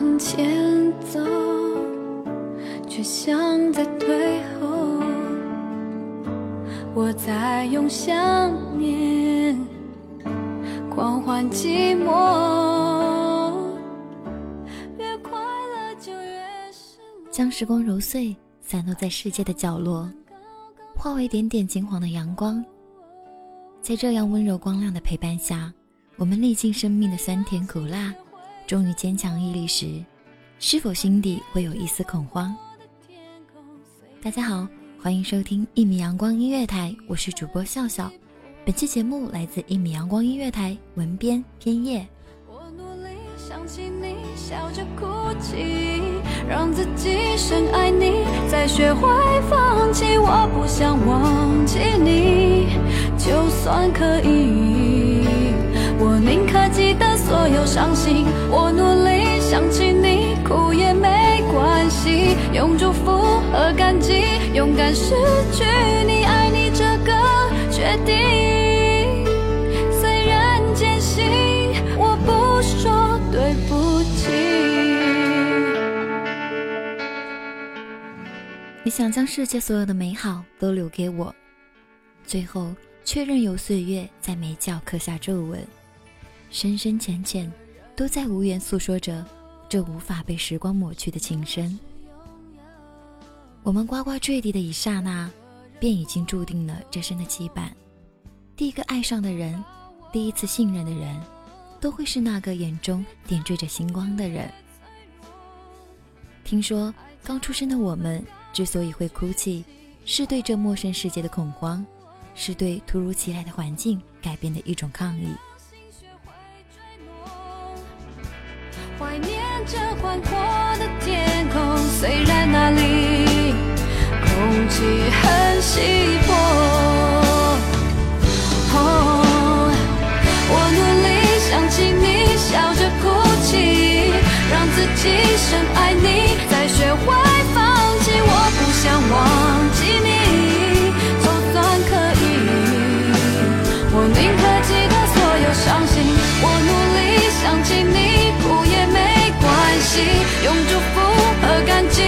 向前走，却像在退后。我在用想念狂欢寂寞，越快乐就越是将时光揉碎，散落在世界的角落，化为点点金黄的阳光。在这样温柔光亮的陪伴下，我们历尽生命的酸甜苦辣，终于坚强屹立时，是否心底会有一丝恐慌？大家好，欢迎收听一米阳光音乐台，我是主播笑笑。本期节目来自一米阳光音乐台文编偏叶。我努力想起你，笑着哭泣，让自己深爱你，再学会放弃。我不想忘记你，就算可以，我宁可记得所有伤心。我努力想起你，哭也没关系，用祝福和感激，勇敢失去你，爱你这个决定。虽然艰辛，我不说对不起。你想将世界所有的美好都留给我，最后却任由岁月在眉角刻下皱纹，深深浅浅，都在无言诉说着这无法被时光抹去的情深。我们呱呱坠地的一刹那，便已经注定了这生的羁绊。第一个爱上的人，第一次信任的人，都会是那个眼中点缀着星光的人。听说刚出生的我们之所以会哭泣，是对这陌生世界的恐慌，是对突如其来的环境改变的一种抗议。怀念着宽阔的天空，虽然那里空气很稀薄。哦，我努力想起你，笑着哭泣，让自己深爱你，再学会放弃。我不想忘用祝福和感激，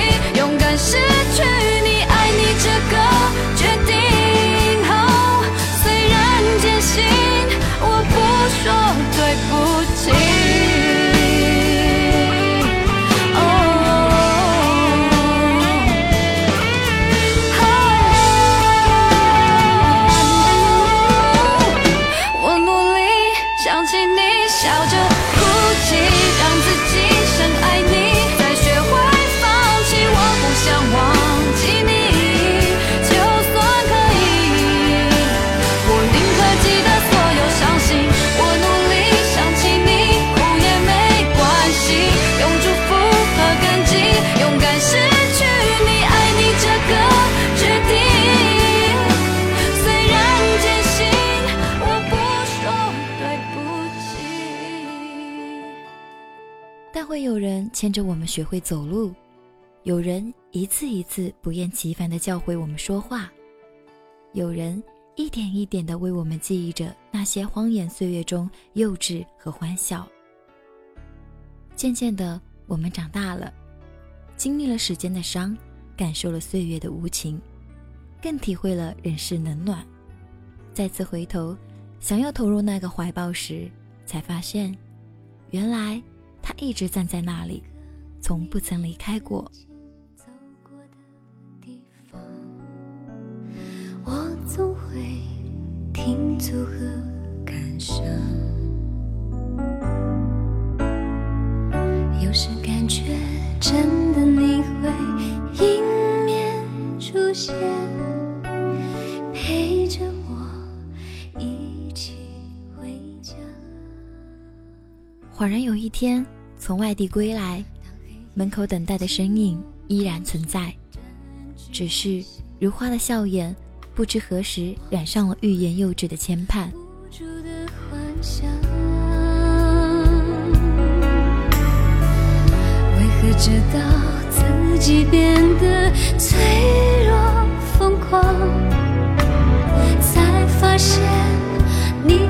会有人牵着我们学会走路，有人一次一次不厌其烦地教会我们说话，有人一点一点地为我们记忆着那些荒野岁月中幼稚和欢笑。渐渐的，我们长大了，经历了时间的伤，感受了岁月的无情，更体会了人世冷暖。再次回头，想要投入那个怀抱时，才发现，原来他一直站在那里，从不曾离开过。我总会停足和感伤，有时感觉真的你会迎面出现，恍然有一天从外地归来，门口等待的身影依然存在，只是如花的笑颜，不知何时染上了欲言又止的牵绊。为何知道自己变得脆弱疯狂，才发现你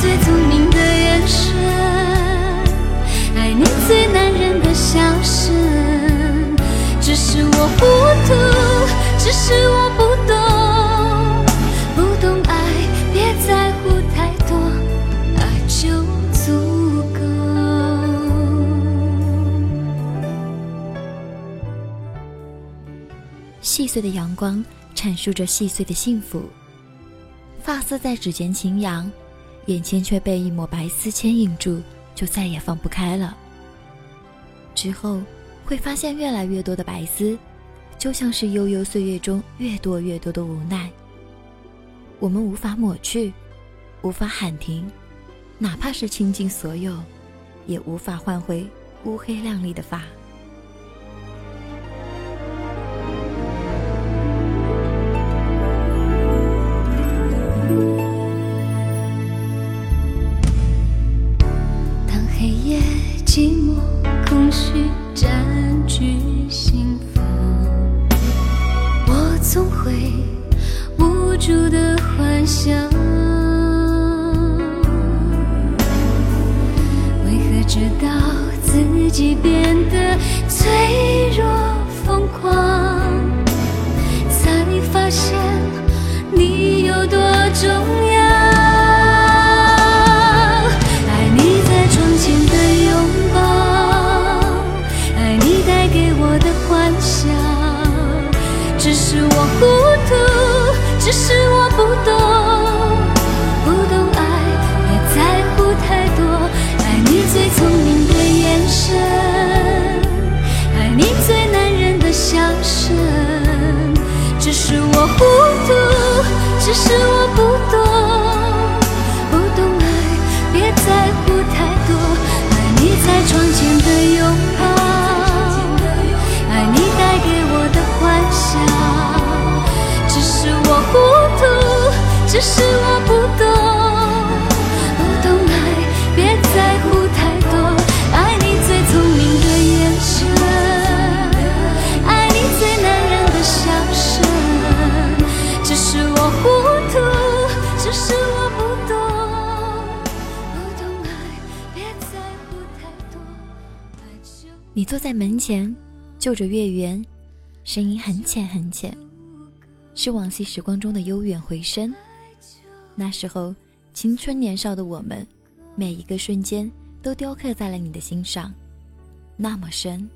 最聪明的眼神，爱你最男人的笑声。只是我糊涂，只是我不懂，不懂爱，别在乎太多，爱就足够。细碎的阳光阐述着细碎的幸福，发丝在指尖轻扬，眼前却被一抹白丝牵引住，就再也放不开了。之后会发现越来越多的白丝，就像是悠悠岁月中越多越多的无奈。我们无法抹去，无法喊停，哪怕是倾尽所有，也无法换回乌黑亮丽的发。不太多。爱你在窗前的拥抱，爱你带给我的幻想。只是我糊涂，只是我不懂，你坐在门前，就着月圆，声音很浅很浅，是往昔时光中的悠远回声。那时候青春年少的我们，每一个瞬间都雕刻在了你的心上，那么深，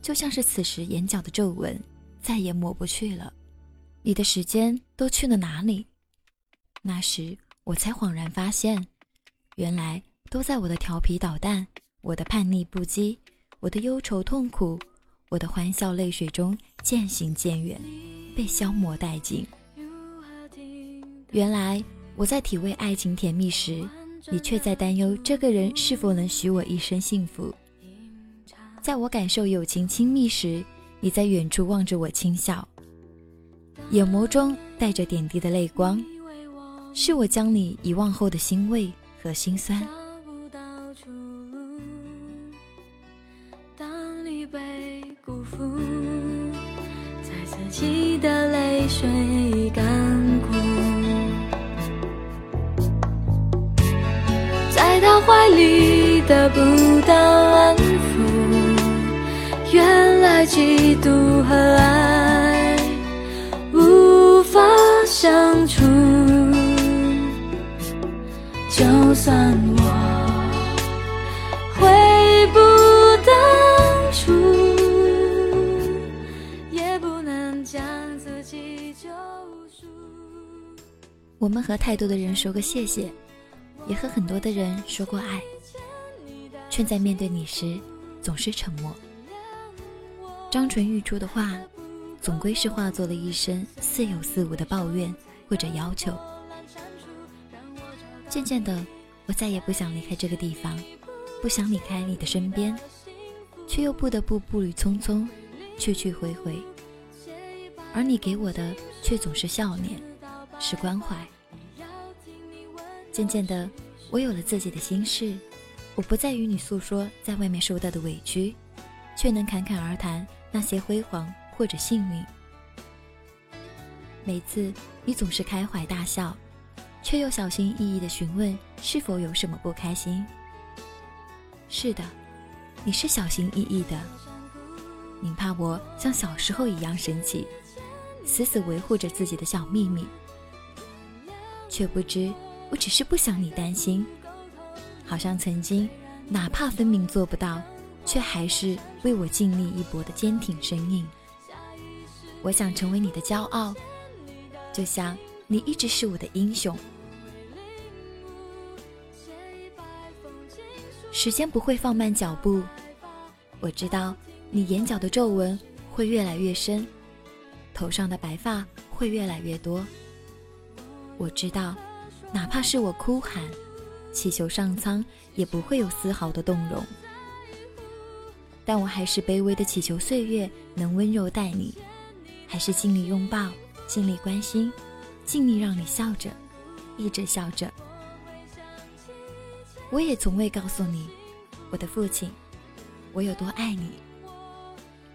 就像是此时眼角的皱纹，再也抹不去了。你的时间都去了哪里？那时我才恍然发现，原来都在我的调皮捣蛋，我的叛逆不羁，我的忧愁痛苦，我的欢笑泪水中渐行渐远，被消磨殆尽。原来我在体味爱情甜蜜时，你却在担忧这个人是否能许我一生幸福。在我感受友情亲密时，你在远处望着我轻笑，眼眸中带着点滴的泪光，是我将你遗忘后的欣慰和心酸。嫉妒和爱无法相处。就算我回不当初，也不能将自己救赎。我们和太多的人说过谢谢，也和很多的人说过爱，却在面对你时总是沉默。张唇欲出的话，总归是化作了一声似有似无的抱怨或者要求。渐渐的，我再也不想离开这个地方，不想离开你的身边，却又不得不步履匆匆，去去回回。而你给我的却总是笑脸，是关怀。渐渐的，我有了自己的心事，我不再与你诉说在外面受到的委屈，却能侃侃而谈那些辉煌或者幸运。每次你总是开怀大笑。却又小心翼翼地询问是否有什么不开心。是的，你是小心翼翼的，你怕我像小时候一样生气，死死维护着自己的小秘密，却不知我只是不想你担心。好像曾经，哪怕分明做不到，却还是为我尽力一搏的坚挺身影。我想成为你的骄傲，就像。你一直是我的英雄。时间不会放慢脚步，我知道你眼角的皱纹会越来越深，头上的白发会越来越多。我知道，哪怕是我哭喊，祈求上苍，也不会有丝毫的动容。但我还是卑微的祈求岁月能温柔待你，还是尽力拥抱，尽力关心。尽力让你笑着，一直笑着。我也从未告诉你，我的父亲，我有多爱你。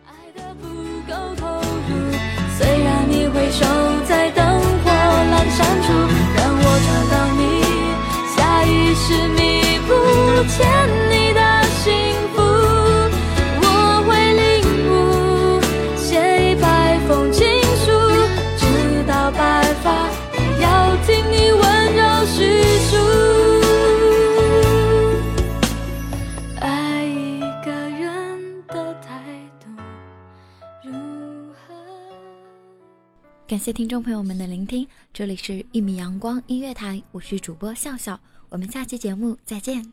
爱的不够投入，虽然你会守在灯火阑珊处，让我找到你，下意识弥补谢听众朋友们的聆听，这里是一米阳光音乐台，我是主播笑笑，我们下期节目再见。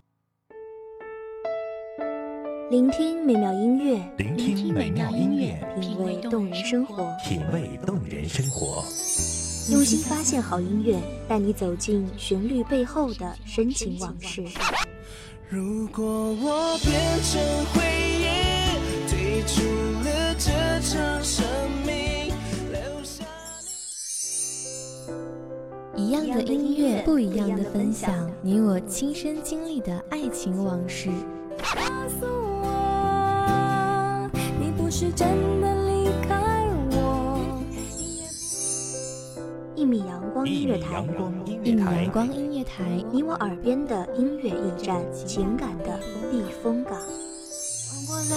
聆听美妙音乐，聆听美妙音乐，品味动人生活，品味动人生活。用心发现好音乐，带你走进旋律背后的深情往事。如果我变成回忆，退出样的音乐，不一样的分享，你我亲身经历的爱情往事。告诉我，你不是真的离开我。一米阳光音乐台一米阳，光音乐台你我耳边的音乐驿站，情感的避风港。换我来